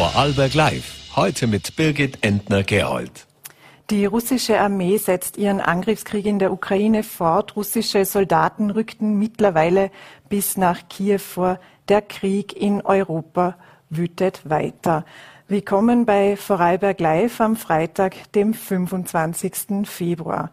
Vorarlberg Live. Heute mit Birgit Entner-Gerold. Die russische Armee setzt ihren Angriffskrieg in der Ukraine fort. Russische Soldaten rückten mittlerweile bis nach Kiew vor. Der Krieg in Europa wütet weiter. Willkommen bei Vorarlberg Live am Freitag, dem 25. Februar.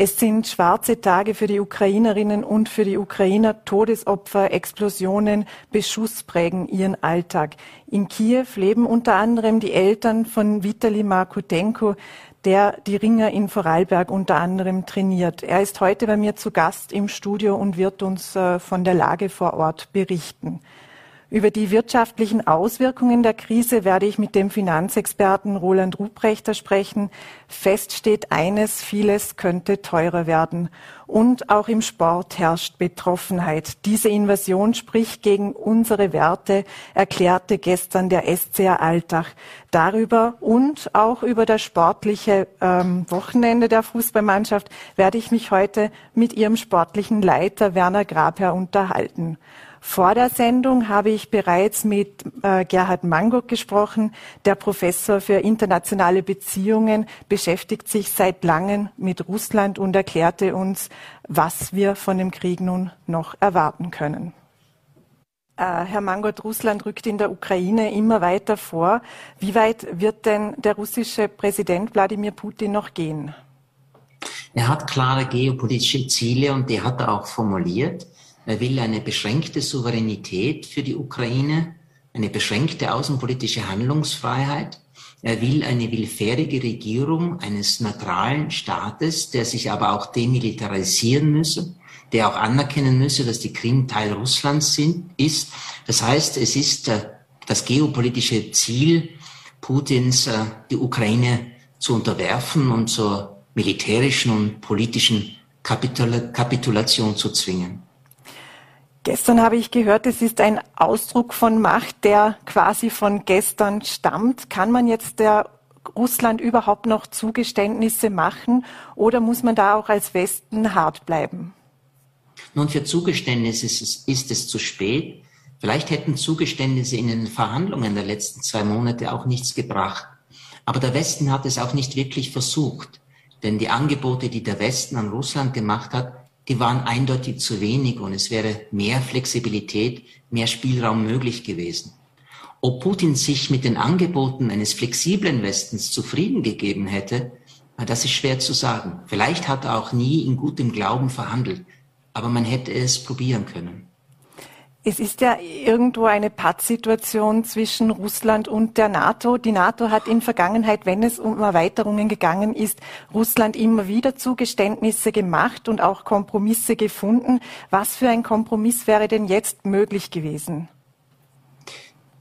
Es sind schwarze Tage für die Ukrainerinnen und für die Ukrainer. Todesopfer, Explosionen, Beschuss prägen ihren Alltag. In Kiew leben unter anderem die Eltern von Vitali Markutenko, der die Ringer in Vorarlberg unter anderem trainiert. Er ist heute bei mir zu Gast im Studio und wird uns äh, von der Lage vor Ort berichten. Über die wirtschaftlichen Auswirkungen der Krise werde ich mit dem Finanzexperten Roland Ruprechter sprechen. Fest steht eines, vieles könnte teurer werden. Und auch im Sport herrscht Betroffenheit. Diese Invasion spricht gegen unsere Werte, erklärte gestern der SCR Alltag. Darüber und auch über das sportliche ähm, Wochenende der Fußballmannschaft werde ich mich heute mit ihrem sportlichen Leiter Werner Grabherr unterhalten. Vor der Sendung habe ich bereits mit äh, Gerhard Mangok gesprochen. Der Professor für internationale Beziehungen beschäftigt sich seit langem mit Russland und erklärte uns, was wir von dem Krieg nun noch erwarten können. Äh, Herr Mangot, Russland rückt in der Ukraine immer weiter vor. Wie weit wird denn der russische Präsident Wladimir Putin noch gehen? Er hat klare geopolitische Ziele und die hat er auch formuliert. Er will eine beschränkte Souveränität für die Ukraine, eine beschränkte außenpolitische Handlungsfreiheit. Er will eine willfährige Regierung eines neutralen Staates, der sich aber auch demilitarisieren müsse, der auch anerkennen müsse, dass die Krim Teil Russlands sind, ist. Das heißt, es ist äh, das geopolitische Ziel Putins, äh, die Ukraine zu unterwerfen und zur militärischen und politischen Kapitulation zu zwingen. Gestern habe ich gehört, es ist ein Ausdruck von Macht, der quasi von gestern stammt. Kann man jetzt der Russland überhaupt noch Zugeständnisse machen oder muss man da auch als Westen hart bleiben? Nun, für Zugeständnisse ist es, ist es zu spät. Vielleicht hätten Zugeständnisse in den Verhandlungen der letzten zwei Monate auch nichts gebracht. Aber der Westen hat es auch nicht wirklich versucht. Denn die Angebote, die der Westen an Russland gemacht hat, die waren eindeutig zu wenig und es wäre mehr Flexibilität, mehr Spielraum möglich gewesen. Ob Putin sich mit den Angeboten eines flexiblen Westens zufrieden gegeben hätte, das ist schwer zu sagen. Vielleicht hat er auch nie in gutem Glauben verhandelt, aber man hätte es probieren können. Es ist ja irgendwo eine Pattsituation zwischen Russland und der NATO. Die NATO hat in Vergangenheit, wenn es um Erweiterungen gegangen ist, Russland immer wieder Zugeständnisse gemacht und auch Kompromisse gefunden. Was für ein Kompromiss wäre denn jetzt möglich gewesen?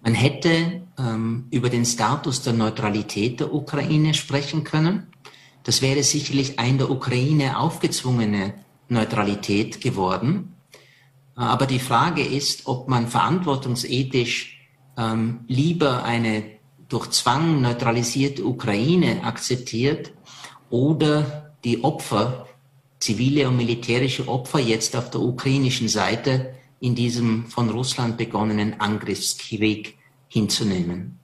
Man hätte ähm, über den Status der Neutralität der Ukraine sprechen können. Das wäre sicherlich ein der Ukraine aufgezwungene Neutralität geworden. Aber die Frage ist, ob man verantwortungsethisch ähm, lieber eine durch Zwang neutralisierte Ukraine akzeptiert oder die Opfer, zivile und militärische Opfer jetzt auf der ukrainischen Seite in diesem von Russland begonnenen Angriffskrieg hinzunehmen.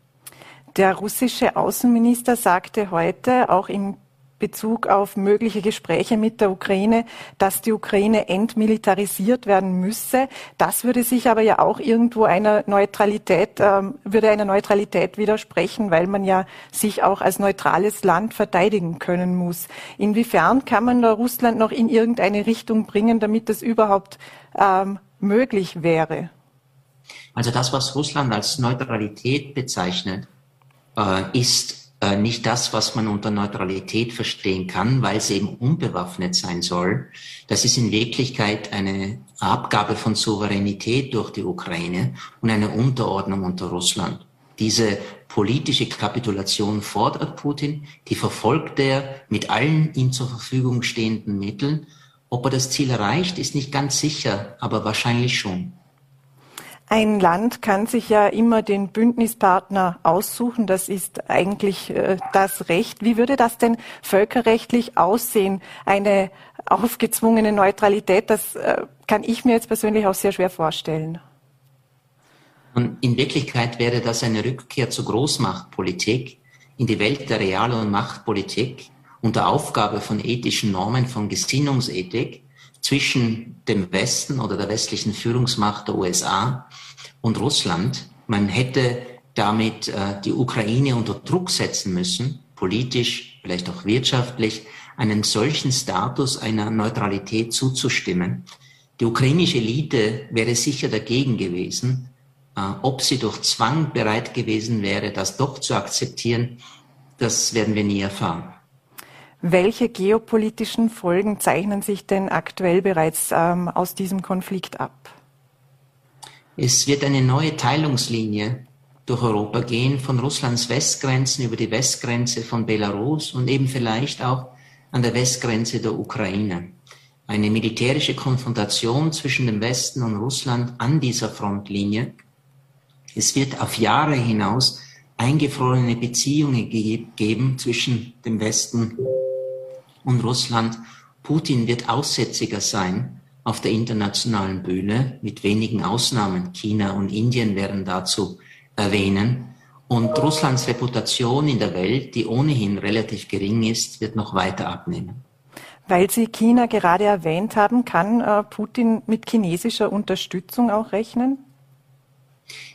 Der russische Außenminister sagte heute auch im Bezug auf mögliche Gespräche mit der Ukraine, dass die Ukraine entmilitarisiert werden müsse. Das würde sich aber ja auch irgendwo einer Neutralität, ähm, würde einer Neutralität widersprechen, weil man ja sich auch als neutrales Land verteidigen können muss. Inwiefern kann man da Russland noch in irgendeine Richtung bringen, damit das überhaupt ähm, möglich wäre? Also das, was Russland als Neutralität bezeichnet, äh, ist äh, nicht das, was man unter Neutralität verstehen kann, weil sie eben unbewaffnet sein soll. Das ist in Wirklichkeit eine Abgabe von Souveränität durch die Ukraine und eine Unterordnung unter Russland. Diese politische Kapitulation fordert Putin, die verfolgt er mit allen ihm zur Verfügung stehenden Mitteln. Ob er das Ziel erreicht, ist nicht ganz sicher, aber wahrscheinlich schon. Ein Land kann sich ja immer den Bündnispartner aussuchen. Das ist eigentlich äh, das Recht. Wie würde das denn völkerrechtlich aussehen? Eine aufgezwungene Neutralität, das äh, kann ich mir jetzt persönlich auch sehr schwer vorstellen. Und in Wirklichkeit wäre das eine Rückkehr zur Großmachtpolitik in die Welt der Real- und Machtpolitik unter Aufgabe von ethischen Normen, von Gesinnungsethik zwischen dem Westen oder der westlichen Führungsmacht der USA und Russland. Man hätte damit äh, die Ukraine unter Druck setzen müssen, politisch, vielleicht auch wirtschaftlich, einen solchen Status einer Neutralität zuzustimmen. Die ukrainische Elite wäre sicher dagegen gewesen. Äh, ob sie durch Zwang bereit gewesen wäre, das doch zu akzeptieren, das werden wir nie erfahren. Welche geopolitischen Folgen zeichnen sich denn aktuell bereits ähm, aus diesem Konflikt ab? Es wird eine neue Teilungslinie durch Europa gehen, von Russlands Westgrenzen über die Westgrenze von Belarus und eben vielleicht auch an der Westgrenze der Ukraine. Eine militärische Konfrontation zwischen dem Westen und Russland an dieser Frontlinie. Es wird auf Jahre hinaus eingefrorene Beziehungen geben zwischen dem Westen und Russland. Putin wird aussätziger sein auf der internationalen Bühne, mit wenigen Ausnahmen. China und Indien werden dazu erwähnen. Und Russlands Reputation in der Welt, die ohnehin relativ gering ist, wird noch weiter abnehmen. Weil Sie China gerade erwähnt haben, kann äh, Putin mit chinesischer Unterstützung auch rechnen?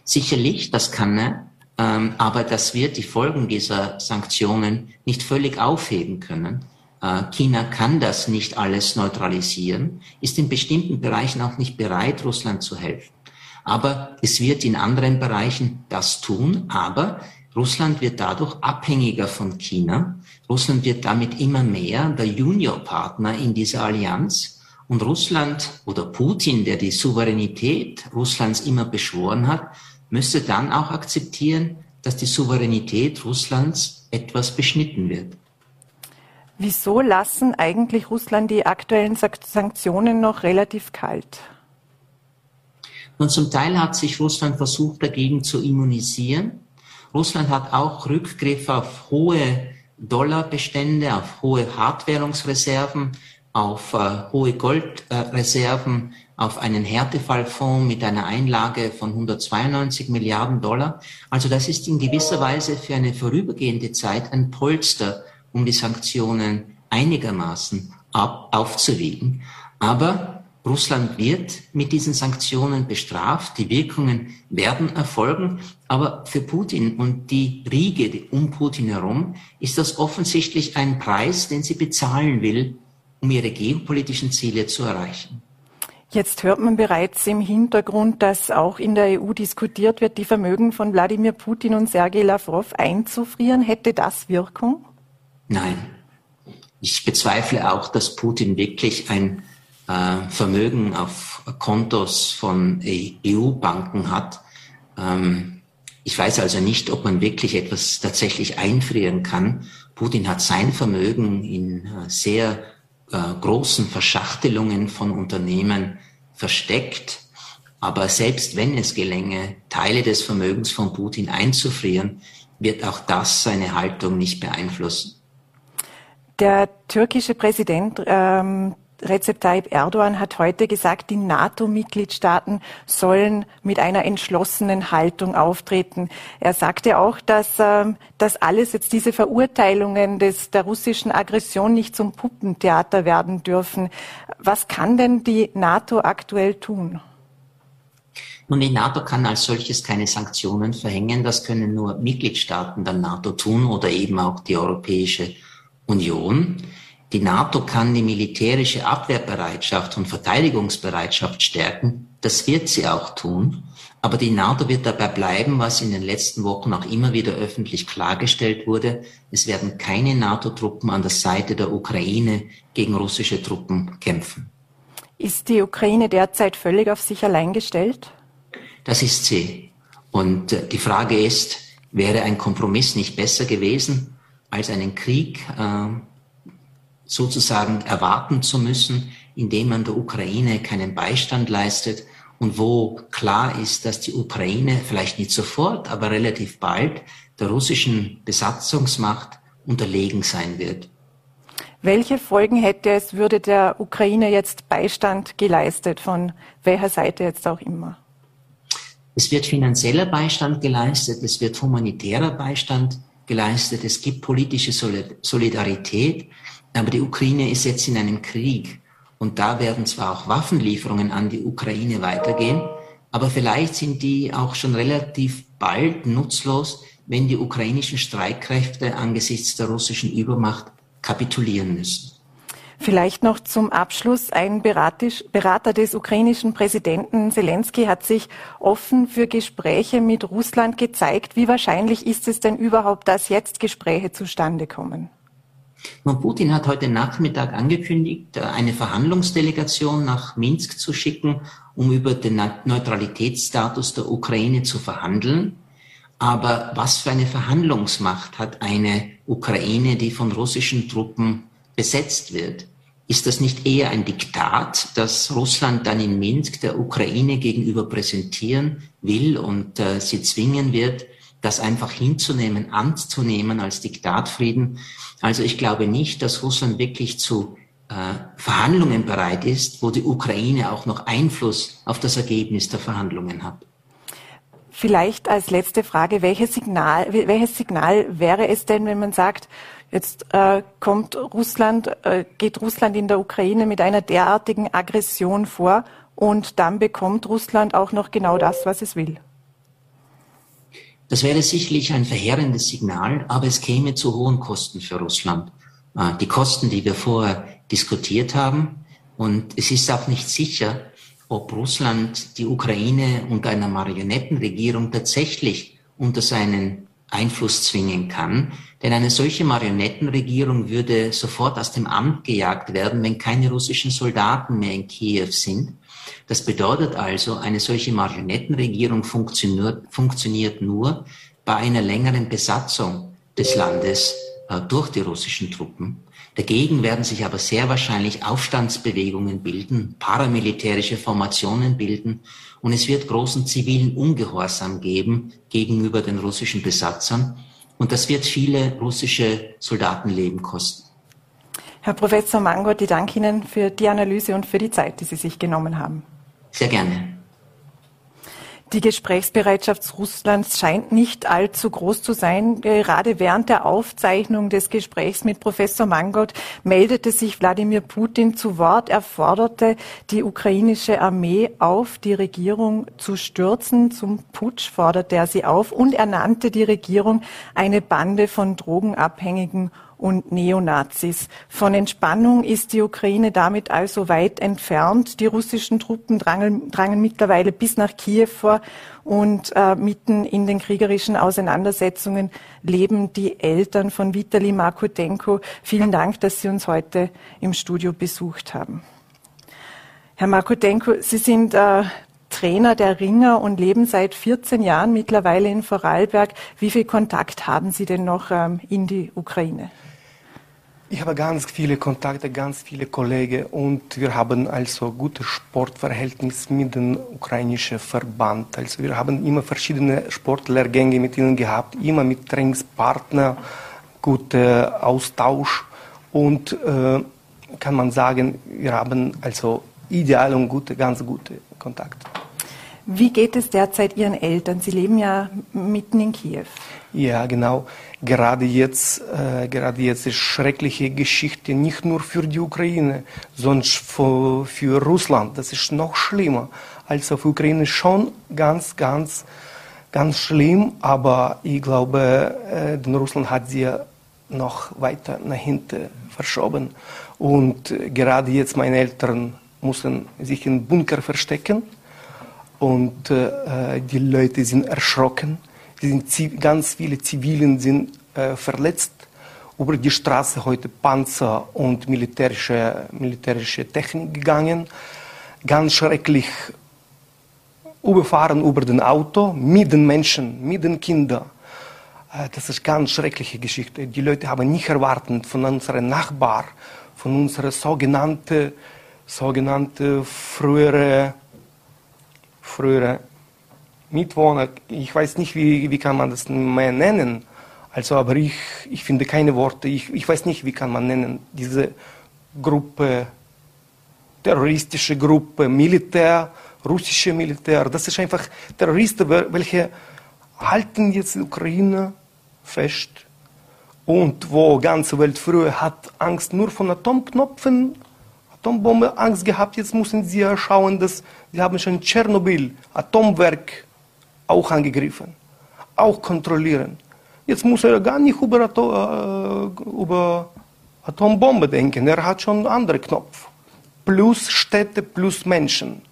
Sicherlich, das kann er, ähm, aber das wird die Folgen dieser Sanktionen nicht völlig aufheben können. Äh, China kann das nicht alles neutralisieren, ist in bestimmten Bereichen auch nicht bereit, Russland zu helfen. Aber es wird in anderen Bereichen das tun, aber Russland wird dadurch abhängiger von China. Russland wird damit immer mehr der Juniorpartner in dieser Allianz. Und Russland oder Putin, der die Souveränität Russlands immer beschworen hat, müsste dann auch akzeptieren, dass die Souveränität Russlands etwas beschnitten wird. Wieso lassen eigentlich Russland die aktuellen Sanktionen noch relativ kalt? Und zum Teil hat sich Russland versucht, dagegen zu immunisieren. Russland hat auch Rückgriff auf hohe Dollarbestände, auf hohe Hartwährungsreserven, auf äh, hohe Goldreserven, äh, auf einen Härtefallfonds mit einer Einlage von 192 Milliarden Dollar. Also das ist in gewisser Weise für eine vorübergehende Zeit ein Polster, um die Sanktionen einigermaßen ab, aufzuwiegen. Aber Russland wird mit diesen Sanktionen bestraft, die Wirkungen werden erfolgen, aber für Putin und die Riege um Putin herum ist das offensichtlich ein Preis, den sie bezahlen will, um ihre geopolitischen Ziele zu erreichen. Jetzt hört man bereits im Hintergrund, dass auch in der EU diskutiert wird, die Vermögen von Wladimir Putin und Sergei Lavrov einzufrieren. Hätte das Wirkung? Nein. Ich bezweifle auch, dass Putin wirklich ein äh, Vermögen auf Kontos von EU-Banken hat. Ähm, ich weiß also nicht, ob man wirklich etwas tatsächlich einfrieren kann. Putin hat sein Vermögen in äh, sehr äh, großen Verschachtelungen von Unternehmen versteckt. Aber selbst wenn es gelänge, Teile des Vermögens von Putin einzufrieren, wird auch das seine Haltung nicht beeinflussen. Der türkische Präsident ähm, Recep Tayyip Erdogan hat heute gesagt, die NATO-Mitgliedstaaten sollen mit einer entschlossenen Haltung auftreten. Er sagte auch, dass ähm, das alles jetzt diese Verurteilungen des, der russischen Aggression nicht zum Puppentheater werden dürfen. Was kann denn die NATO aktuell tun? Nun, die NATO kann als solches keine Sanktionen verhängen. Das können nur Mitgliedstaaten der NATO tun oder eben auch die Europäische Union. Die NATO kann die militärische Abwehrbereitschaft und Verteidigungsbereitschaft stärken. Das wird sie auch tun. Aber die NATO wird dabei bleiben, was in den letzten Wochen auch immer wieder öffentlich klargestellt wurde. Es werden keine NATO-Truppen an der Seite der Ukraine gegen russische Truppen kämpfen. Ist die Ukraine derzeit völlig auf sich allein gestellt? Das ist sie. Und äh, die Frage ist, wäre ein Kompromiss nicht besser gewesen als einen Krieg? Äh, sozusagen erwarten zu müssen, indem man der Ukraine keinen Beistand leistet und wo klar ist, dass die Ukraine vielleicht nicht sofort, aber relativ bald der russischen Besatzungsmacht unterlegen sein wird. Welche Folgen hätte es, würde der Ukraine jetzt Beistand geleistet, von welcher Seite jetzt auch immer? Es wird finanzieller Beistand geleistet, es wird humanitärer Beistand geleistet, es gibt politische Solidarität, aber die Ukraine ist jetzt in einem Krieg und da werden zwar auch Waffenlieferungen an die Ukraine weitergehen, aber vielleicht sind die auch schon relativ bald nutzlos, wenn die ukrainischen Streitkräfte angesichts der russischen Übermacht kapitulieren müssen. Vielleicht noch zum Abschluss. Ein Berater des ukrainischen Präsidenten Zelensky hat sich offen für Gespräche mit Russland gezeigt. Wie wahrscheinlich ist es denn überhaupt, dass jetzt Gespräche zustande kommen? Nun, Putin hat heute Nachmittag angekündigt, eine Verhandlungsdelegation nach Minsk zu schicken, um über den Neutralitätsstatus der Ukraine zu verhandeln. Aber was für eine Verhandlungsmacht hat eine Ukraine, die von russischen Truppen besetzt wird? Ist das nicht eher ein Diktat, das Russland dann in Minsk der Ukraine gegenüber präsentieren will und äh, sie zwingen wird, das einfach hinzunehmen, anzunehmen als Diktatfrieden? Also ich glaube nicht, dass Russland wirklich zu äh, Verhandlungen bereit ist, wo die Ukraine auch noch Einfluss auf das Ergebnis der Verhandlungen hat. Vielleicht als letzte Frage, welches Signal, welches Signal wäre es denn, wenn man sagt, jetzt äh, kommt Russland, äh, geht Russland in der Ukraine mit einer derartigen Aggression vor und dann bekommt Russland auch noch genau das, was es will? Das wäre sicherlich ein verheerendes Signal, aber es käme zu hohen Kosten für Russland. Äh, die Kosten, die wir vorher diskutiert haben. Und es ist auch nicht sicher, ob Russland die Ukraine unter einer Marionettenregierung tatsächlich unter seinen Einfluss zwingen kann. Denn eine solche Marionettenregierung würde sofort aus dem Amt gejagt werden, wenn keine russischen Soldaten mehr in Kiew sind. Das bedeutet also, eine solche Marionettenregierung funktioniert, funktioniert nur bei einer längeren Besatzung des Landes äh, durch die russischen Truppen. Dagegen werden sich aber sehr wahrscheinlich Aufstandsbewegungen bilden, paramilitärische Formationen bilden und es wird großen zivilen Ungehorsam geben gegenüber den russischen Besatzern und das wird viele russische Soldatenleben kosten. Herr Professor Mangold, ich danke Ihnen für die Analyse und für die Zeit, die Sie sich genommen haben. Sehr gerne. Die Gesprächsbereitschaft Russlands scheint nicht allzu groß zu sein. Gerade während der Aufzeichnung des Gesprächs mit Professor Mangold meldete sich Wladimir Putin zu Wort. Er forderte die ukrainische Armee auf, die Regierung zu stürzen. Zum Putsch forderte er sie auf und er nannte die Regierung eine Bande von Drogenabhängigen und Neonazis. Von Entspannung ist die Ukraine damit also weit entfernt. Die russischen Truppen drangen, drangen mittlerweile bis nach Kiew vor und äh, mitten in den kriegerischen Auseinandersetzungen leben die Eltern von Vitali Markutenko. Vielen Dank, dass Sie uns heute im Studio besucht haben. Herr Markutenko, Sie sind äh, Trainer der Ringer und leben seit 14 Jahren mittlerweile in Vorarlberg. Wie viel Kontakt haben Sie denn noch ähm, in die Ukraine? Ich habe ganz viele Kontakte, ganz viele Kollegen und wir haben also gutes Sportverhältnis mit dem ukrainischen Verband. Also wir haben immer verschiedene Sportlehrgänge mit ihnen gehabt, immer mit Trainingspartner, guter Austausch und äh, kann man sagen, wir haben also ideal und gute, ganz gute Kontakte. Wie geht es derzeit Ihren Eltern? Sie leben ja mitten in Kiew. Ja, genau. Gerade jetzt, äh, gerade jetzt ist schreckliche Geschichte nicht nur für die Ukraine, sondern für, für Russland. Das ist noch schlimmer. Also für Ukraine schon ganz, ganz, ganz schlimm. Aber ich glaube, äh, denn Russland hat sie noch weiter nach hinten verschoben. Und äh, gerade jetzt meine Eltern mussten sich in Bunker verstecken und äh, die Leute sind erschrocken. Sind, ganz viele Zivilen sind äh, verletzt. Über die Straße heute Panzer und militärische, militärische Technik gegangen. Ganz schrecklich überfahren über den Auto mit den Menschen, mit den Kindern. Äh, das ist ganz schreckliche Geschichte. Die Leute haben nicht erwartet von unseren Nachbarn, von unseren sogenannten, sogenannte frühere frühere Mitwohner, ich weiß nicht, wie, wie kann man das mehr nennen, also, aber ich, ich finde keine Worte, ich, ich weiß nicht, wie kann man nennen, diese Gruppe, terroristische Gruppe, Militär russische Militär. Das ist einfach Terroristen, welche halten jetzt die Ukraine fest. Und wo ganze Welt früher hat Angst nur von Atomknopfen, Atombombe Angst gehabt, jetzt müssen sie ja schauen, dass sie haben schon Tschernobyl, Atomwerk auch angegriffen, auch kontrollieren. Jetzt muss er gar nicht über, Atom, äh, über Atombombe denken, er hat schon einen anderen Knopf. Plus Städte, plus Menschen.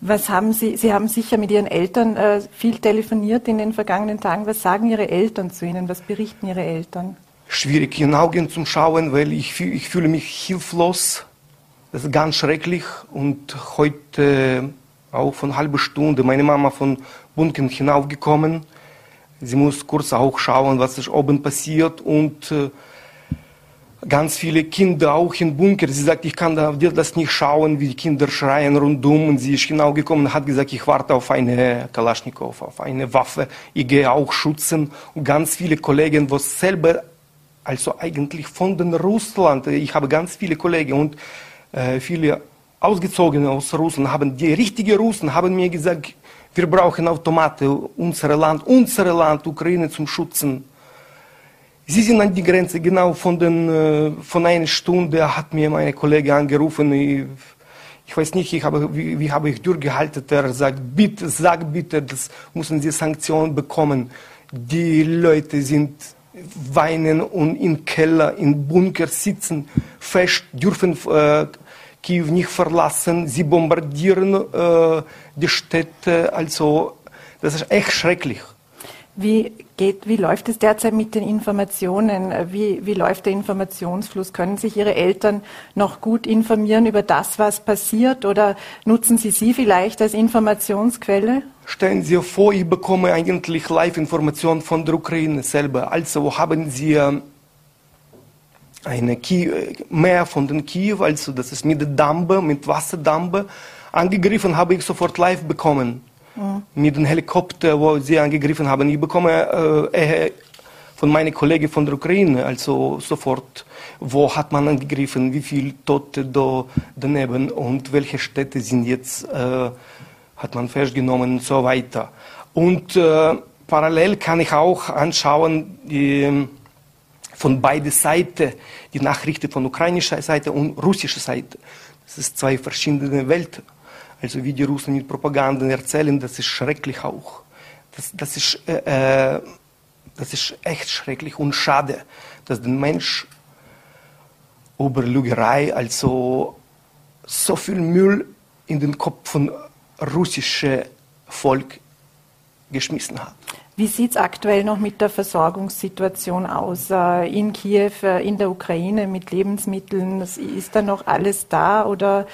Was haben Sie, Sie haben sicher mit Ihren Eltern äh, viel telefoniert in den vergangenen Tagen. Was sagen Ihre Eltern zu Ihnen? Was berichten Ihre Eltern? Schwierig in Augen zu schauen, weil ich, ich fühle mich hilflos. Das ist ganz schrecklich. Und heute auch von halben Stunde meine Mama von Bunken hinaufgekommen. Sie muss kurz auch schauen, was ist oben passiert und äh, ganz viele Kinder auch im Bunker. Sie sagt, ich kann das nicht schauen, wie die Kinder schreien rundum. Und sie ist genau gekommen und hat gesagt, ich warte auf eine Kalaschnikow, auf eine Waffe. Ich gehe auch schützen. Und ganz viele Kollegen, die selber, also eigentlich von den Russland, ich habe ganz viele Kollegen und äh, viele Ausgezogene aus Russland haben, die richtigen Russen haben mir gesagt, wir brauchen Automate, unser Land, unser Land, Ukraine zum Schützen. Sie sind an die Grenze, genau von, den, äh, von einer Stunde hat mir meine Kollege angerufen. Ich, ich weiß nicht, ich habe, wie, wie habe ich durchgehalten. Er sagt, bitte, sag bitte, das müssen Sie Sanktionen bekommen. Die Leute sind weinen und im Keller, im Bunker sitzen fest, dürfen äh, Kiew nicht verlassen. Sie bombardieren äh, die Städte. Also, das ist echt schrecklich. Wie geht, wie läuft es derzeit mit den Informationen? Wie, wie läuft der Informationsfluss? Können sich Ihre Eltern noch gut informieren über das, was passiert oder nutzen Sie sie vielleicht als Informationsquelle? Stellen Sie sich vor, ich bekomme eigentlich Live-Informationen von der Ukraine selber. Also haben Sie eine Meer von den Kiew, also das ist mit Dampe, mit Wasserdampe, angegriffen, habe ich sofort live bekommen mhm. mit dem Helikopter, wo sie angegriffen haben. Ich bekomme äh, von meinen Kollegen von der Ukraine, also sofort, wo hat man angegriffen, wie viele Tote da daneben und welche Städte sind jetzt, äh, hat man festgenommen und so weiter. Und äh, parallel kann ich auch anschauen, die, von beiden Seiten, die Nachrichten von ukrainischer Seite und russischer Seite. Das ist zwei verschiedene Welten. Also wie die Russen mit Propaganda erzählen, das ist schrecklich auch. Das, das, ist, äh, äh, das ist echt schrecklich und schade, dass der Mensch über Lügerei, also so viel Müll in den Kopf von russischen Volk geschmissen hat. Wie sieht es aktuell noch mit der Versorgungssituation aus äh, in Kiew, äh, in der Ukraine mit Lebensmitteln? Ist da noch alles da oder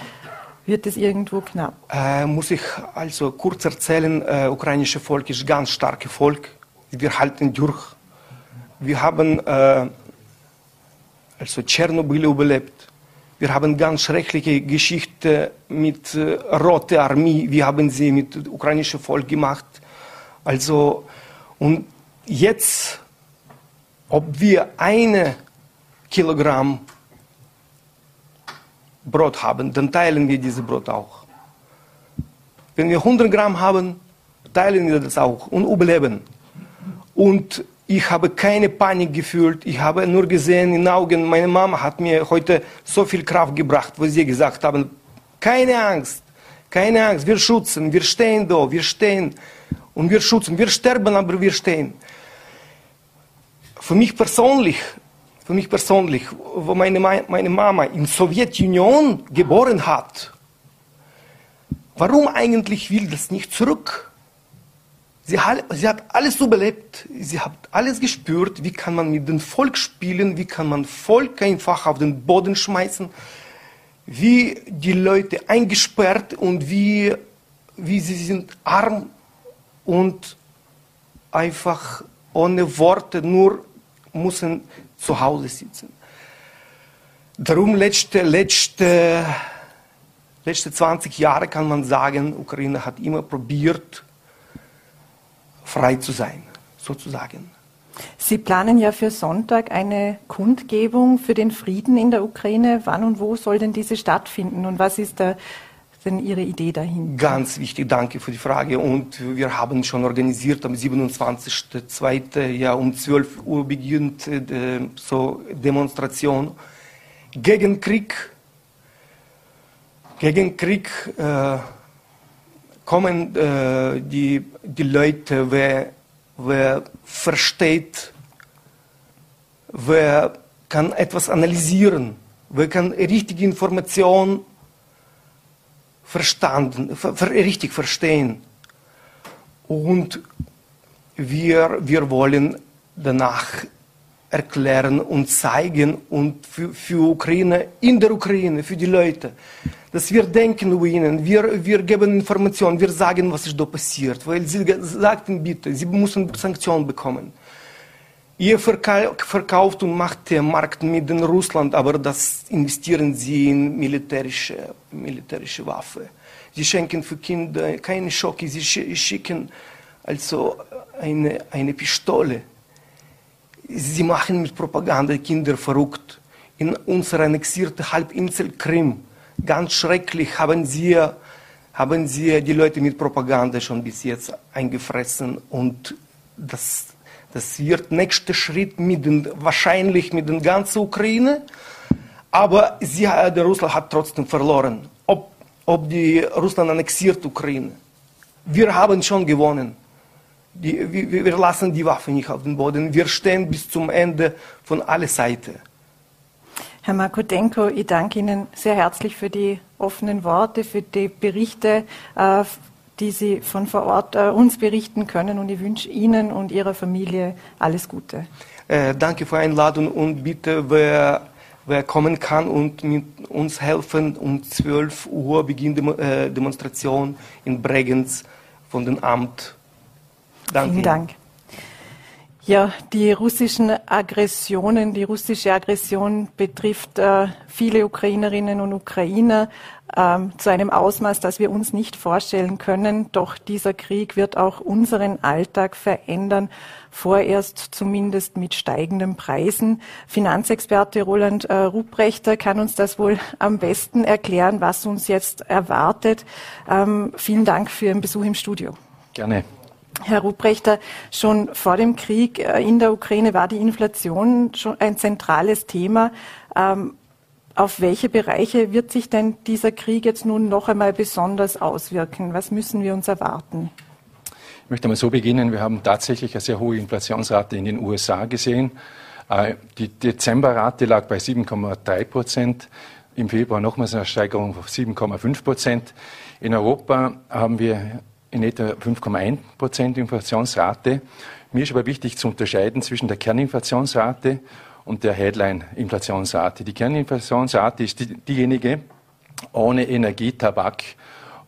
wird es irgendwo knapp? Äh, muss ich also kurz erzählen, äh, ukrainische Volk ist ganz starkes Volk. Wir halten durch. Wir haben äh, also Tschernobyl überlebt. Wir haben ganz schreckliche Geschichte mit äh, Rote Armee. Wir haben sie mit ukrainischem Volk gemacht. Also und jetzt, ob wir eine Kilogramm Brot haben, dann teilen wir dieses Brot auch. Wenn wir 100 Gramm haben, teilen wir das auch und überleben. Und ich habe keine Panik gefühlt. Ich habe nur gesehen in den Augen, meine Mama hat mir heute so viel Kraft gebracht, wo sie gesagt haben, keine Angst, keine Angst, wir schützen, wir stehen da, wir stehen und wir schützen. Wir sterben, aber wir stehen. Für mich persönlich für mich persönlich, wo meine, meine Mama in Sowjetunion geboren hat, warum eigentlich will das nicht zurück? Sie hat, sie hat alles überlebt, sie hat alles gespürt, wie kann man mit dem Volk spielen, wie kann man Volk einfach auf den Boden schmeißen, wie die Leute eingesperrt und wie, wie sie sind arm und einfach ohne Worte nur müssen zu Hause sitzen. Darum letzte, letzte, letzte 20 Jahre kann man sagen, Ukraine hat immer probiert, frei zu sein, sozusagen. Sie planen ja für Sonntag eine Kundgebung für den Frieden in der Ukraine. Wann und wo soll denn diese stattfinden und was ist der denn Ihre Idee dahin? Ganz wichtig, danke für die Frage. Und wir haben schon organisiert am 27.02. Ja, um 12 Uhr beginnt äh, so Demonstration gegen Krieg. Gegen Krieg äh, kommen äh, die, die Leute, wer, wer versteht, wer kann etwas analysieren, wer kann richtige Informationen verstanden, ver, richtig verstehen. Und wir, wir wollen danach erklären und zeigen und für, für Ukraine, in der Ukraine, für die Leute, dass wir denken über ihnen, wir, wir geben Informationen, wir sagen, was ist da passiert, weil sie sagten bitte, sie müssen Sanktionen bekommen. Ihr verkauft und macht den Markt mit den Russland, aber das investieren sie in militärische, militärische Waffen. Sie schenken für Kinder keine Schocke, sie schicken also eine, eine Pistole. Sie machen mit Propaganda Kinder verrückt. In unserer annexierten Halbinsel Krim, ganz schrecklich, haben sie, haben sie die Leute mit Propaganda schon bis jetzt eingefressen und das das wird nächster Schritt mit den, wahrscheinlich mit der ganzen Ukraine. Aber sie, der Russland hat trotzdem verloren. Ob, ob die Russland annexiert Ukraine. Wir haben schon gewonnen. Die, wir, wir lassen die Waffen nicht auf den Boden. Wir stehen bis zum Ende von aller Seiten. Herr Markodenko, ich danke Ihnen sehr herzlich für die offenen Worte, für die Berichte, äh, die Sie von vor Ort äh, uns berichten können. Und ich wünsche Ihnen und Ihrer Familie alles Gute. Äh, danke für die Einladung und bitte, wer, wer kommen kann und mit uns helfen, um 12 Uhr beginnt die äh, Demonstration in Bregenz von dem Amt. Danke. Vielen Dank. Ja, die russischen Aggressionen, die russische Aggression betrifft äh, viele Ukrainerinnen und Ukrainer ähm, zu einem Ausmaß, das wir uns nicht vorstellen können. Doch dieser Krieg wird auch unseren Alltag verändern, vorerst zumindest mit steigenden Preisen. Finanzexperte Roland äh, Rupprechter kann uns das wohl am besten erklären, was uns jetzt erwartet. Ähm, vielen Dank für Ihren Besuch im Studio. Gerne. Herr Ruprechter, schon vor dem Krieg äh, in der Ukraine war die Inflation schon ein zentrales Thema. Ähm, auf welche Bereiche wird sich denn dieser Krieg jetzt nun noch einmal besonders auswirken? Was müssen wir uns erwarten? Ich möchte mal so beginnen. Wir haben tatsächlich eine sehr hohe Inflationsrate in den USA gesehen. Äh, die Dezemberrate lag bei 7,3 Prozent. Im Februar nochmals eine Steigerung auf 7,5 Prozent. In Europa haben wir in etwa 5,1 Prozent Inflationsrate. Mir ist aber wichtig zu unterscheiden zwischen der Kerninflationsrate und der Headline-Inflationsrate. Die Kerninflationsrate ist die, diejenige ohne Energie, Tabak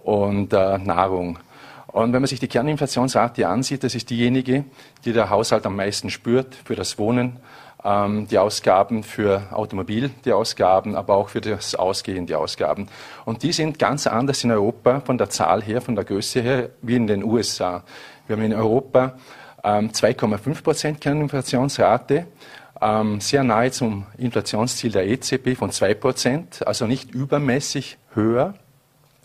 und äh, Nahrung. Und wenn man sich die Kerninflationsrate ansieht, das ist diejenige, die der Haushalt am meisten spürt für das Wohnen, die Ausgaben für Automobil, die Ausgaben, aber auch für das Ausgehen, die Ausgaben. Und die sind ganz anders in Europa von der Zahl her, von der Größe her, wie in den USA. Wir haben in Europa ähm, 2,5 Prozent Kerninflationsrate, ähm, sehr nahe zum Inflationsziel der EZB von 2 Prozent, also nicht übermäßig höher.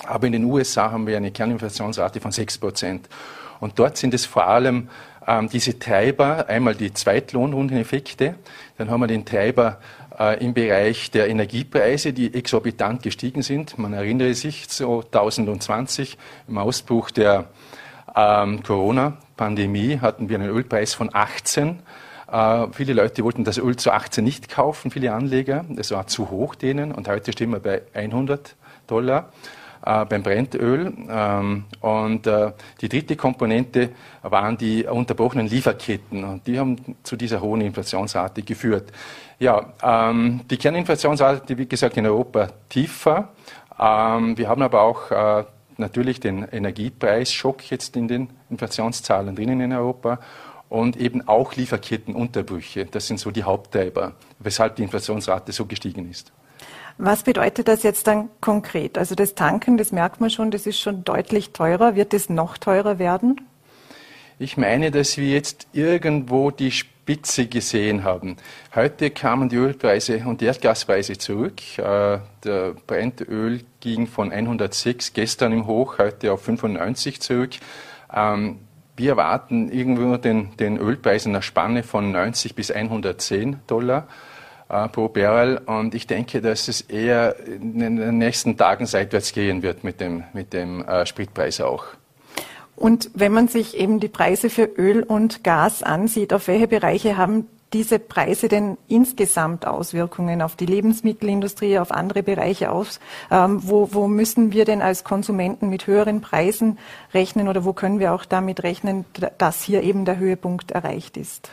Aber in den USA haben wir eine Kerninflationsrate von 6 Prozent. Und dort sind es vor allem ähm, diese Treiber, einmal die Zweitlohnrundeneffekte, dann haben wir den Treiber äh, im Bereich der Energiepreise, die exorbitant gestiegen sind. Man erinnere sich, so 2020 im Ausbruch der ähm, Corona-Pandemie hatten wir einen Ölpreis von 18. Äh, viele Leute wollten das Öl zu 18 nicht kaufen, viele Anleger. Das war zu hoch denen und heute stehen wir bei 100 Dollar äh, beim Brennöl. Ähm, und äh, die dritte Komponente waren die unterbrochenen Lieferketten und die haben zu dieser hohen Inflationsrate geführt. Ja, ähm, die Kerninflationsrate, wie gesagt, in Europa tiefer. Ähm, wir haben aber auch äh, natürlich den Energiepreisschock jetzt in den Inflationszahlen drinnen in Europa und eben auch Lieferkettenunterbrüche. Das sind so die Haupttreiber, weshalb die Inflationsrate so gestiegen ist. Was bedeutet das jetzt dann konkret? Also das Tanken, das merkt man schon, das ist schon deutlich teurer. Wird es noch teurer werden? Ich meine, dass wir jetzt irgendwo die Spitze gesehen haben. Heute kamen die Ölpreise und die Erdgaspreise zurück. Äh, der Brentöl ging von 106 gestern im Hoch, heute auf 95 zurück. Ähm, wir erwarten irgendwo den, den Ölpreis in einer Spanne von 90 bis 110 Dollar pro Barrel. Und ich denke, dass es eher in den nächsten Tagen seitwärts gehen wird mit dem, mit dem äh, Spritpreis auch. Und wenn man sich eben die Preise für Öl und Gas ansieht, auf welche Bereiche haben diese Preise denn insgesamt Auswirkungen auf die Lebensmittelindustrie, auf andere Bereiche aus? Ähm, wo, wo müssen wir denn als Konsumenten mit höheren Preisen rechnen oder wo können wir auch damit rechnen, dass hier eben der Höhepunkt erreicht ist?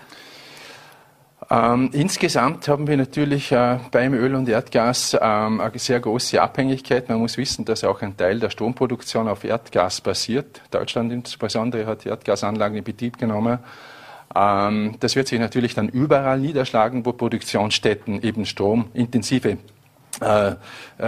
Ähm, insgesamt haben wir natürlich äh, beim Öl und Erdgas ähm, eine sehr große Abhängigkeit. Man muss wissen, dass auch ein Teil der Stromproduktion auf Erdgas basiert. Deutschland insbesondere hat Erdgasanlagen in Betrieb genommen. Ähm, das wird sich natürlich dann überall niederschlagen, wo Produktionsstätten eben stromintensive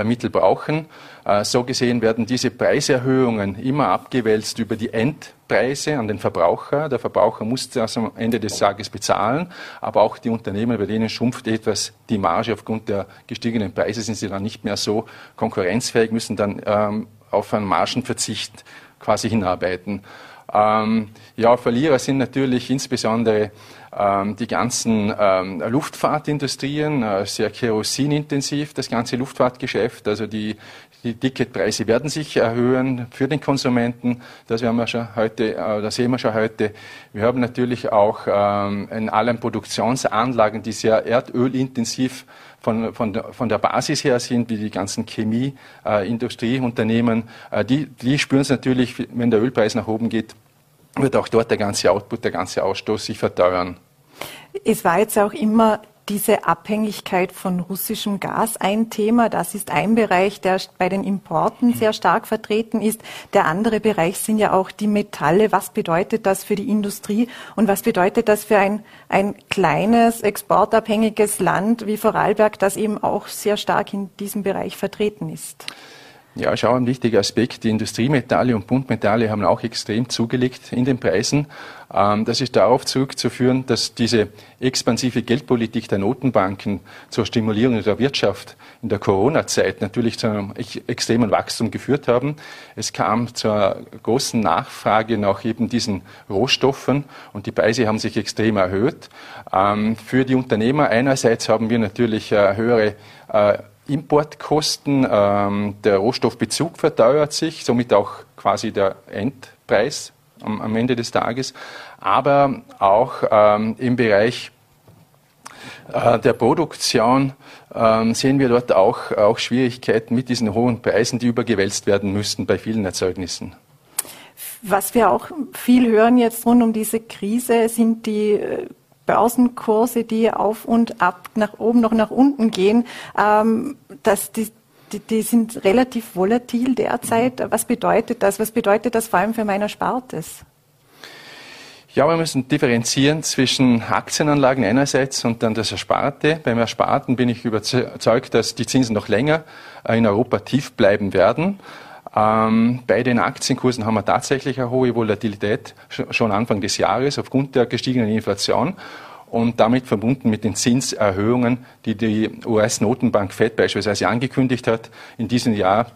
Mittel brauchen. Äh, so gesehen werden diese Preiserhöhungen immer abgewälzt über die Endpreise an den Verbraucher. Der Verbraucher muss das am Ende des Tages bezahlen, aber auch die Unternehmen, bei denen schrumpft etwas die Marge aufgrund der gestiegenen Preise, sind sie dann nicht mehr so konkurrenzfähig, müssen dann ähm, auf einen Margenverzicht quasi hinarbeiten. Ähm, ja, Verlierer sind natürlich insbesondere ähm, die ganzen ähm, Luftfahrtindustrien, äh, sehr kerosinintensiv, das ganze Luftfahrtgeschäft. Also die, die Ticketpreise werden sich erhöhen für den Konsumenten. Das werden wir schon heute, äh, das sehen wir schon heute. Wir haben natürlich auch ähm, in allen Produktionsanlagen, die sehr erdölintensiv von, von, der, von der Basis her sind, wie die ganzen Chemieindustrieunternehmen, äh, die, die spüren es natürlich, wenn der Ölpreis nach oben geht, wird auch dort der ganze Output, der ganze Ausstoß sich verteuern. Es war jetzt auch immer diese Abhängigkeit von russischem Gas ein Thema. Das ist ein Bereich, der bei den Importen sehr stark vertreten ist. Der andere Bereich sind ja auch die Metalle. Was bedeutet das für die Industrie und was bedeutet das für ein, ein kleines, exportabhängiges Land wie Vorarlberg, das eben auch sehr stark in diesem Bereich vertreten ist? Ja, schau, ein wichtiger Aspekt. Die Industriemetalle und Buntmetalle haben auch extrem zugelegt in den Preisen. Ähm, das ist darauf zurückzuführen, dass diese expansive Geldpolitik der Notenbanken zur Stimulierung der Wirtschaft in der Corona-Zeit natürlich zu einem extremen Wachstum geführt haben. Es kam zur großen Nachfrage nach eben diesen Rohstoffen und die Preise haben sich extrem erhöht. Ähm, für die Unternehmer einerseits haben wir natürlich äh, höhere äh, Importkosten, ähm, der Rohstoffbezug verteuert sich, somit auch quasi der Endpreis am, am Ende des Tages, aber auch ähm, im Bereich äh, der Produktion ähm, sehen wir dort auch, auch Schwierigkeiten mit diesen hohen Preisen, die übergewälzt werden müssten bei vielen Erzeugnissen. Was wir auch viel hören jetzt rund um diese Krise, sind die äh, Börsenkurse, die auf und ab, nach oben, noch nach unten gehen, ähm, dass die, die, die, sind relativ volatil derzeit. Was bedeutet das? Was bedeutet das vor allem für mein Erspartes? Ja, wir müssen differenzieren zwischen Aktienanlagen einerseits und dann das Ersparte. Beim Ersparten bin ich überzeugt, dass die Zinsen noch länger in Europa tief bleiben werden. Ähm, bei den Aktienkursen haben wir tatsächlich eine hohe Volatilität schon Anfang des Jahres aufgrund der gestiegenen Inflation und damit verbunden mit den Zinserhöhungen, die die US-Notenbank Fed beispielsweise angekündigt hat, in diesem Jahr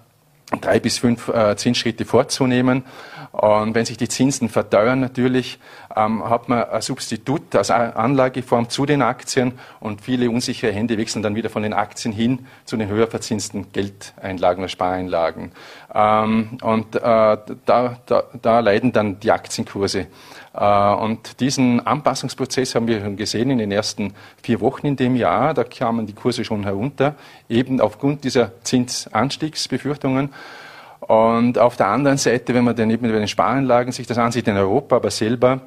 drei bis fünf äh, Zinsschritte vorzunehmen. Und wenn sich die Zinsen verteuern natürlich, ähm, hat man ein Substitut als Anlageform zu den Aktien und viele unsichere Hände wechseln dann wieder von den Aktien hin zu den höher verzinsten Geldeinlagen oder Spareinlagen. Ähm, und äh, da, da, da leiden dann die Aktienkurse. Äh, und diesen Anpassungsprozess haben wir schon gesehen in den ersten vier Wochen in dem Jahr. Da kamen die Kurse schon herunter, eben aufgrund dieser Zinsanstiegsbefürchtungen. Und auf der anderen Seite, wenn man dann eben bei den Sparanlagen sich das ansieht in Europa, aber selber,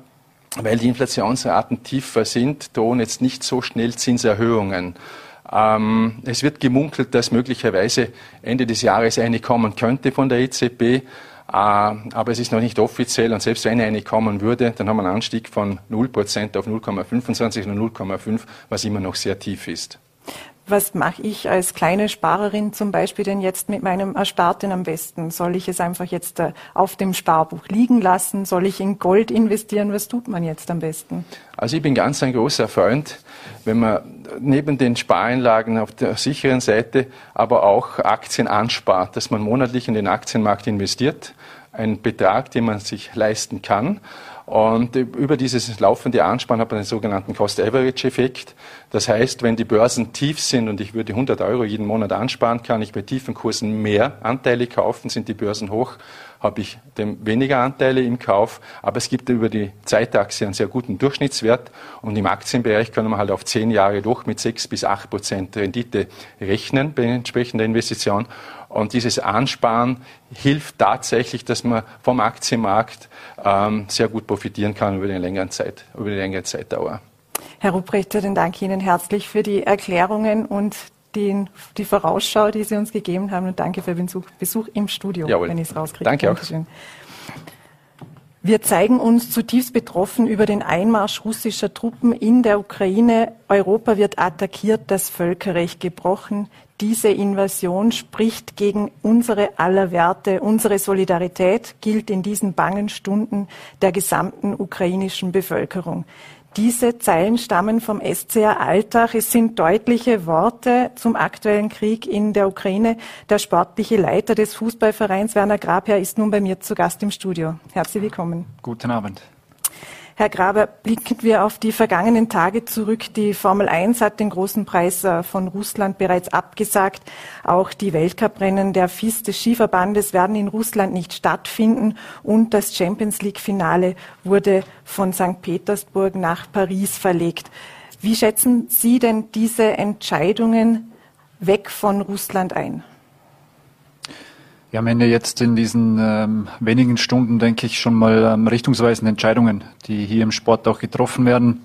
weil die Inflationsraten tiefer sind, drohen jetzt nicht so schnell Zinserhöhungen. Ähm, es wird gemunkelt, dass möglicherweise Ende des Jahres eine kommen könnte von der EZB. Ah, aber es ist noch nicht offiziell und selbst wenn eine kommen würde, dann haben wir einen Anstieg von 0% auf 0,25 und 0,5, was immer noch sehr tief ist. Was mache ich als kleine Sparerin zum Beispiel denn jetzt mit meinem Ersparten am besten? Soll ich es einfach jetzt äh, auf dem Sparbuch liegen lassen? Soll ich in Gold investieren? Was tut man jetzt am besten? Also ich bin ganz ein großer Freund, wenn man neben den Spareinlagen auf der sicheren Seite aber auch Aktien anspart, dass man monatlich in den Aktienmarkt investiert, ein Betrag, den man sich leisten kann und über dieses laufende Ansparen hat man den sogenannten Cost-Average-Effekt. Das heißt, wenn die Börsen tief sind und ich würde 100 Euro jeden Monat ansparen, kann ich bei tiefen Kursen mehr Anteile kaufen. Sind die Börsen hoch, habe ich weniger Anteile im Kauf. Aber es gibt über die Zeitachse einen sehr guten Durchschnittswert. Und im Aktienbereich können wir halt auf zehn Jahre doch mit sechs bis acht Prozent Rendite rechnen bei entsprechender Investition. Und dieses Ansparen hilft tatsächlich, dass man vom Aktienmarkt ähm, sehr gut profitieren kann über, den längeren Zeit, über die längere Zeitdauer. Herr Ruprechter, dann danke Ihnen herzlich für die Erklärungen und den, die Vorausschau, die Sie uns gegeben haben. Und danke für den Besuch, Besuch im Studio, Jawohl. wenn ich es rauskriege. Danke Dankeschön. auch. Wir zeigen uns zutiefst betroffen über den Einmarsch russischer Truppen in der Ukraine. Europa wird attackiert, das Völkerrecht gebrochen. Diese Invasion spricht gegen unsere aller Werte. Unsere Solidarität gilt in diesen bangen Stunden der gesamten ukrainischen Bevölkerung. Diese Zeilen stammen vom SCR Alltag. Es sind deutliche Worte zum aktuellen Krieg in der Ukraine. Der sportliche Leiter des Fußballvereins Werner Grabherr ist nun bei mir zu Gast im Studio. Herzlich willkommen. Guten Abend. Herr Graber, blicken wir auf die vergangenen Tage zurück. Die Formel 1 hat den großen Preis äh, von Russland bereits abgesagt. Auch die Weltcuprennen der FIS des Skiverbandes werden in Russland nicht stattfinden und das Champions League Finale wurde von St. Petersburg nach Paris verlegt. Wie schätzen Sie denn diese Entscheidungen weg von Russland ein? Ja, am Ende jetzt in diesen ähm, wenigen Stunden, denke ich, schon mal ähm, richtungsweisende Entscheidungen, die hier im Sport auch getroffen werden.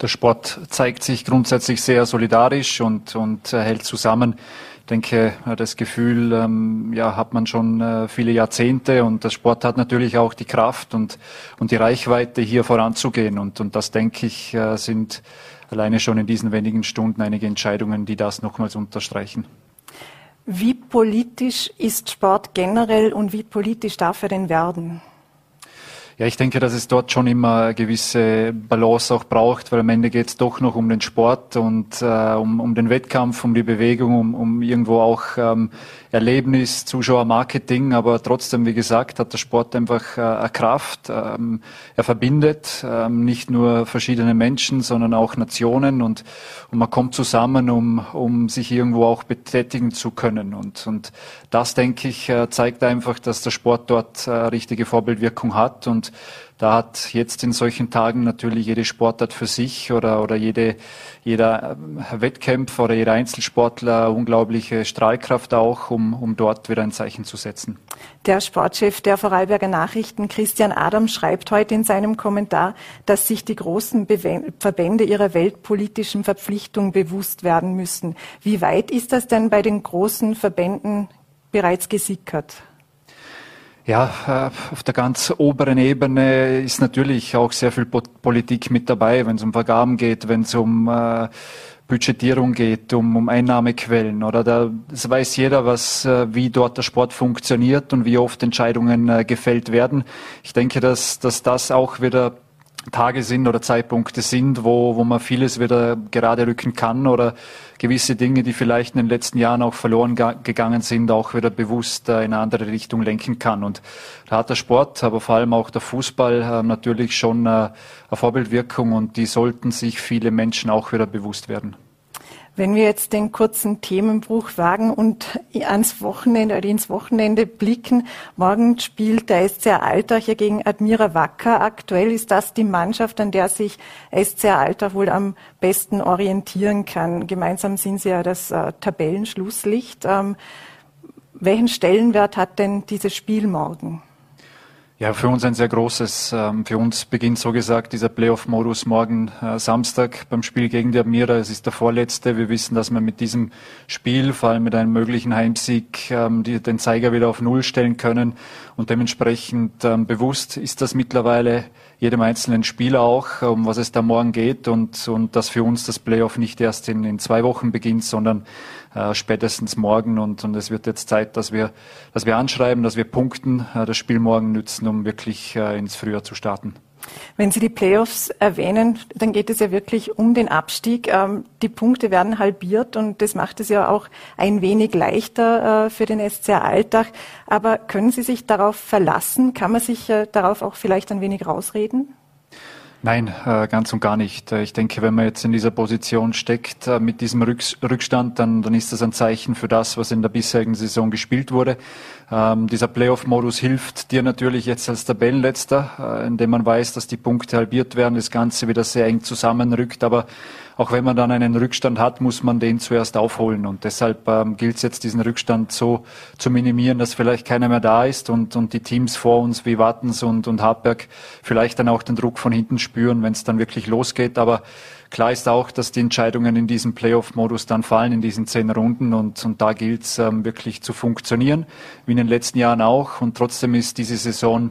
Der Sport zeigt sich grundsätzlich sehr solidarisch und, und äh, hält zusammen. Ich denke, äh, das Gefühl ähm, ja, hat man schon äh, viele Jahrzehnte und der Sport hat natürlich auch die Kraft und, und die Reichweite, hier voranzugehen. Und, und das, denke ich, äh, sind alleine schon in diesen wenigen Stunden einige Entscheidungen, die das nochmals unterstreichen. Wie politisch ist Sport generell und wie politisch darf er denn werden? Ja, ich denke, dass es dort schon immer eine gewisse Balance auch braucht, weil am Ende geht es doch noch um den Sport und äh, um, um den Wettkampf, um die Bewegung, um, um irgendwo auch ähm, Erlebnis, Zuschauermarketing, aber trotzdem, wie gesagt, hat der Sport einfach äh, eine Kraft. Ähm, er verbindet ähm, nicht nur verschiedene Menschen, sondern auch Nationen und, und man kommt zusammen, um, um sich irgendwo auch betätigen zu können. Und, und das, denke ich, äh, zeigt einfach, dass der Sport dort äh, richtige Vorbildwirkung hat und da hat jetzt in solchen Tagen natürlich jede Sportart für sich oder, oder jede, jeder äh, Wettkämpfer oder jeder Einzelsportler unglaubliche Strahlkraft auch, um, um dort wieder ein Zeichen zu setzen. Der Sportchef der Vorarlberger Nachrichten, Christian Adam, schreibt heute in seinem Kommentar, dass sich die großen Verbände ihrer weltpolitischen Verpflichtung bewusst werden müssen. Wie weit ist das denn bei den großen Verbänden bereits gesickert? Ja, äh, auf der ganz oberen Ebene ist natürlich auch sehr viel Politik mit dabei, wenn es um Vergaben geht, wenn es um äh, Budgetierung geht, um, um Einnahmequellen. Oder da das weiß jeder, was, äh, wie dort der Sport funktioniert und wie oft Entscheidungen gefällt werden. Ich denke, dass, dass das auch wieder Tage sind oder Zeitpunkte sind, wo, wo man vieles wieder gerade rücken kann oder gewisse Dinge, die vielleicht in den letzten Jahren auch verloren gegangen sind, auch wieder bewusst äh, in eine andere Richtung lenken kann. Und da hat der Sport, aber vor allem auch der Fußball äh, natürlich schon äh, eine Vorbildwirkung und die sollten sich viele Menschen auch wieder bewusst werden. Wenn wir jetzt den kurzen Themenbruch wagen und ans Wochenende oder ins Wochenende blicken, morgen spielt der SCR Alltag ja gegen Admira Wacker. Aktuell ist das die Mannschaft, an der sich SCR Alltag wohl am besten orientieren kann. Gemeinsam sind sie ja das äh, Tabellenschlusslicht. Ähm, welchen Stellenwert hat denn dieses Spiel morgen? Ja, für uns ein sehr großes. Ähm, für uns beginnt so gesagt dieser Playoff-Modus morgen äh, Samstag beim Spiel gegen die Admira. Es ist der vorletzte. Wir wissen, dass wir mit diesem Spiel, vor allem mit einem möglichen Heimsieg, ähm, den Zeiger wieder auf Null stellen können. Und dementsprechend ähm, bewusst ist das mittlerweile jedem einzelnen Spieler auch, um was es da morgen geht und, und dass für uns das Playoff nicht erst in, in zwei Wochen beginnt, sondern äh, spätestens morgen und, und es wird jetzt Zeit, dass wir, dass wir anschreiben, dass wir punkten, äh, das Spiel morgen nützen, um wirklich äh, ins Frühjahr zu starten. Wenn Sie die Playoffs erwähnen, dann geht es ja wirklich um den Abstieg. Ähm, die Punkte werden halbiert und das macht es ja auch ein wenig leichter äh, für den SCR Alltag. Aber können Sie sich darauf verlassen? Kann man sich äh, darauf auch vielleicht ein wenig rausreden? Nein, äh, ganz und gar nicht. Ich denke, wenn man jetzt in dieser Position steckt äh, mit diesem Rückstand, dann, dann ist das ein Zeichen für das, was in der bisherigen Saison gespielt wurde. Ähm, dieser Playoff-Modus hilft dir natürlich jetzt als Tabellenletzter, äh, indem man weiß, dass die Punkte halbiert werden, das Ganze wieder sehr eng zusammenrückt. Aber auch wenn man dann einen Rückstand hat, muss man den zuerst aufholen. Und deshalb ähm, gilt es jetzt, diesen Rückstand so zu minimieren, dass vielleicht keiner mehr da ist und, und die Teams vor uns wie Wattens und, und Hartberg vielleicht dann auch den Druck von hinten spüren, wenn es dann wirklich losgeht. Aber Klar ist auch, dass die Entscheidungen in diesem Playoff-Modus dann fallen, in diesen zehn Runden. Und, und da gilt es ähm, wirklich zu funktionieren, wie in den letzten Jahren auch. Und trotzdem ist diese Saison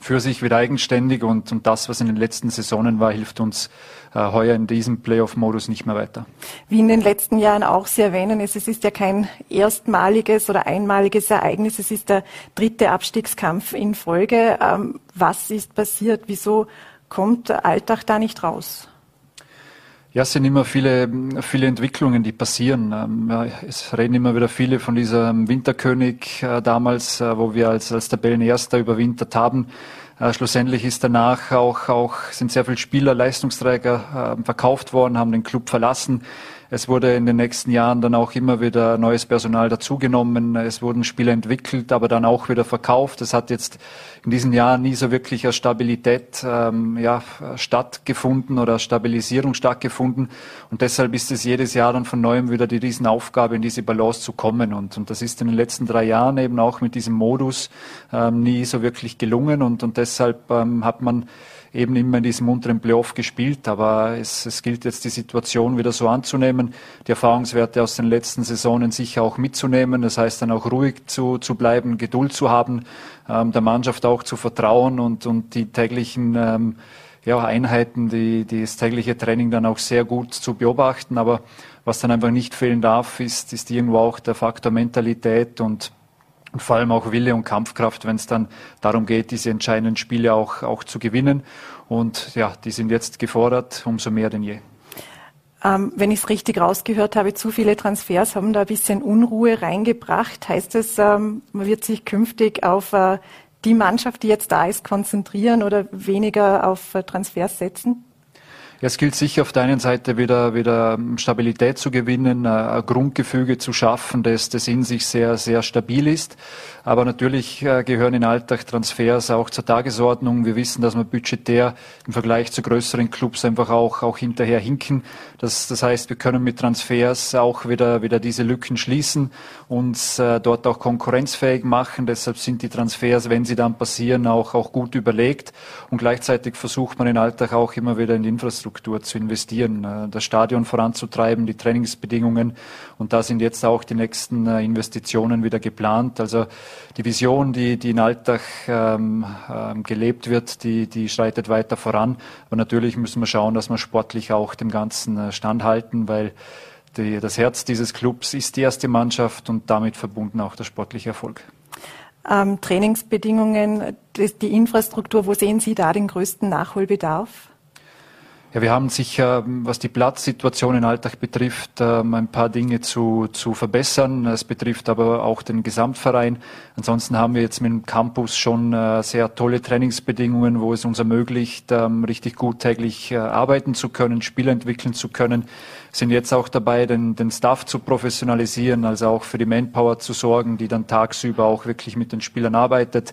für sich wieder eigenständig. Und, und das, was in den letzten Saisonen war, hilft uns äh, heuer in diesem Playoff-Modus nicht mehr weiter. Wie in den letzten Jahren auch Sie erwähnen, es, ist ja kein erstmaliges oder einmaliges Ereignis. Es ist der dritte Abstiegskampf in Folge. Ähm, was ist passiert? Wieso kommt Alltag da nicht raus? Ja, es sind immer viele, viele Entwicklungen, die passieren. Ähm, es reden immer wieder viele von diesem Winterkönig äh, damals, äh, wo wir als, als Tabellenerster überwintert haben. Äh, schlussendlich ist danach auch, auch, sind sehr viele Spieler, Leistungsträger verkauft worden, haben den Club verlassen. Es wurde in den nächsten Jahren dann auch immer wieder neues Personal dazugenommen. Es wurden Spiele entwickelt, aber dann auch wieder verkauft. Es hat jetzt in diesen Jahren nie so wirklich eine Stabilität ähm, ja, stattgefunden oder Stabilisierung stattgefunden. Und deshalb ist es jedes Jahr dann von neuem wieder die Riesenaufgabe, in diese Balance zu kommen. Und, und das ist in den letzten drei Jahren eben auch mit diesem Modus ähm, nie so wirklich gelungen. Und, und deshalb ähm, hat man eben immer in diesem unteren Playoff gespielt. Aber es, es gilt jetzt, die Situation wieder so anzunehmen, die Erfahrungswerte aus den letzten Saisonen sicher auch mitzunehmen. Das heißt dann auch ruhig zu, zu bleiben, Geduld zu haben, ähm, der Mannschaft auch zu vertrauen und, und die täglichen ähm, ja, Einheiten, die, die das tägliche Training dann auch sehr gut zu beobachten. Aber was dann einfach nicht fehlen darf, ist, ist irgendwo auch der Faktor Mentalität und und vor allem auch Wille und Kampfkraft, wenn es dann darum geht, diese entscheidenden Spiele auch, auch zu gewinnen. Und ja, die sind jetzt gefordert, umso mehr denn je. Ähm, wenn ich es richtig rausgehört habe, zu viele Transfers haben da ein bisschen Unruhe reingebracht. Heißt es, ähm, man wird sich künftig auf äh, die Mannschaft, die jetzt da ist, konzentrieren oder weniger auf äh, Transfers setzen? Es gilt sicher auf der einen Seite wieder, wieder Stabilität zu gewinnen, ein Grundgefüge zu schaffen, das, das in sich sehr, sehr stabil ist. Aber natürlich äh, gehören in Alltag Transfers auch zur Tagesordnung. Wir wissen, dass wir budgetär im Vergleich zu größeren Clubs einfach auch, auch hinterher hinken. Das, das heißt, wir können mit Transfers auch wieder, wieder diese Lücken schließen, uns äh, dort auch konkurrenzfähig machen. Deshalb sind die Transfers, wenn sie dann passieren, auch, auch gut überlegt. Und gleichzeitig versucht man in Alltag auch immer wieder in die Infrastruktur zu investieren, äh, das Stadion voranzutreiben, die Trainingsbedingungen. Und da sind jetzt auch die nächsten äh, Investitionen wieder geplant. Also die Vision, die, die in Alltag ähm, ähm, gelebt wird, die, die schreitet weiter voran. Aber natürlich müssen wir schauen, dass wir sportlich auch dem Ganzen äh, standhalten, weil die, das Herz dieses Clubs ist die erste Mannschaft und damit verbunden auch der sportliche Erfolg. Ähm, Trainingsbedingungen, die Infrastruktur, wo sehen Sie da den größten Nachholbedarf? Ja, wir haben sicher, was die Platzsituation im Alltag betrifft, ähm, ein paar Dinge zu, zu verbessern. Es betrifft aber auch den Gesamtverein. Ansonsten haben wir jetzt mit dem Campus schon äh, sehr tolle Trainingsbedingungen, wo es uns ermöglicht, ähm, richtig gut täglich äh, arbeiten zu können, Spiele entwickeln zu können. Sind jetzt auch dabei, den, den Staff zu professionalisieren, also auch für die Manpower zu sorgen, die dann tagsüber auch wirklich mit den Spielern arbeitet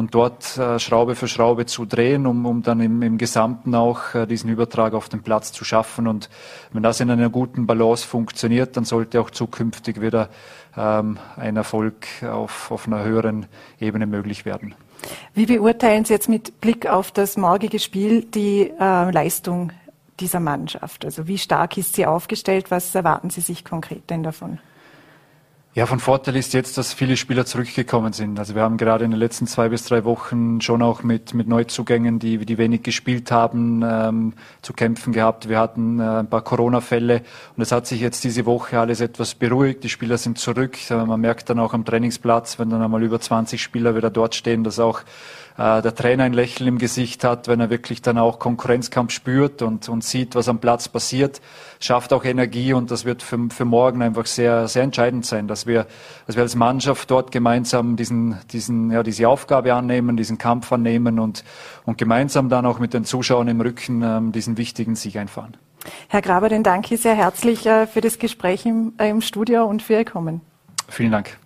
und dort äh, Schraube für Schraube zu drehen, um, um dann im, im Gesamten auch äh, diesen Übertrag auf den Platz zu schaffen. Und wenn das in einer guten Balance funktioniert, dann sollte auch zukünftig wieder ähm, ein Erfolg auf, auf einer höheren Ebene möglich werden. Wie beurteilen Sie jetzt mit Blick auf das morgige Spiel die äh, Leistung dieser Mannschaft? Also wie stark ist sie aufgestellt? Was erwarten Sie sich konkret denn davon? Ja, von Vorteil ist jetzt, dass viele Spieler zurückgekommen sind. Also wir haben gerade in den letzten zwei bis drei Wochen schon auch mit, mit Neuzugängen, die, die wenig gespielt haben, ähm, zu kämpfen gehabt. Wir hatten äh, ein paar Corona-Fälle und es hat sich jetzt diese Woche alles etwas beruhigt. Die Spieler sind zurück. Äh, man merkt dann auch am Trainingsplatz, wenn dann einmal über 20 Spieler wieder dort stehen, dass auch äh, der Trainer ein Lächeln im Gesicht hat, wenn er wirklich dann auch Konkurrenzkampf spürt und, und sieht, was am Platz passiert, schafft auch Energie und das wird für, für morgen einfach sehr, sehr entscheidend sein, dass wir, dass wir als Mannschaft dort gemeinsam diesen, diesen, ja, diese Aufgabe annehmen, diesen Kampf annehmen und, und gemeinsam dann auch mit den Zuschauern im Rücken ähm, diesen wichtigen Sieg einfahren. Herr Graber, den danke ich sehr herzlich äh, für das Gespräch im, äh, im Studio und für Ihr Kommen. Vielen Dank.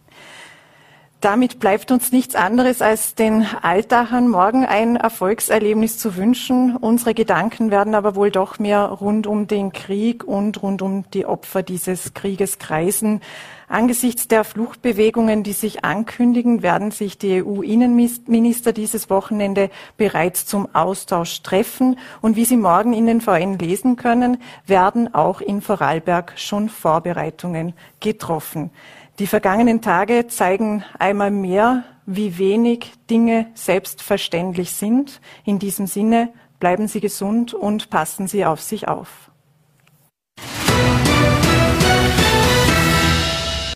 Damit bleibt uns nichts anderes, als den Altachern morgen ein Erfolgserlebnis zu wünschen. Unsere Gedanken werden aber wohl doch mehr rund um den Krieg und rund um die Opfer dieses Krieges kreisen. Angesichts der Fluchtbewegungen, die sich ankündigen, werden sich die EU-Innenminister dieses Wochenende bereits zum Austausch treffen. Und wie Sie morgen in den VN lesen können, werden auch in Vorarlberg schon Vorbereitungen getroffen. Die vergangenen Tage zeigen einmal mehr, wie wenig Dinge selbstverständlich sind. In diesem Sinne bleiben Sie gesund und passen Sie auf sich auf.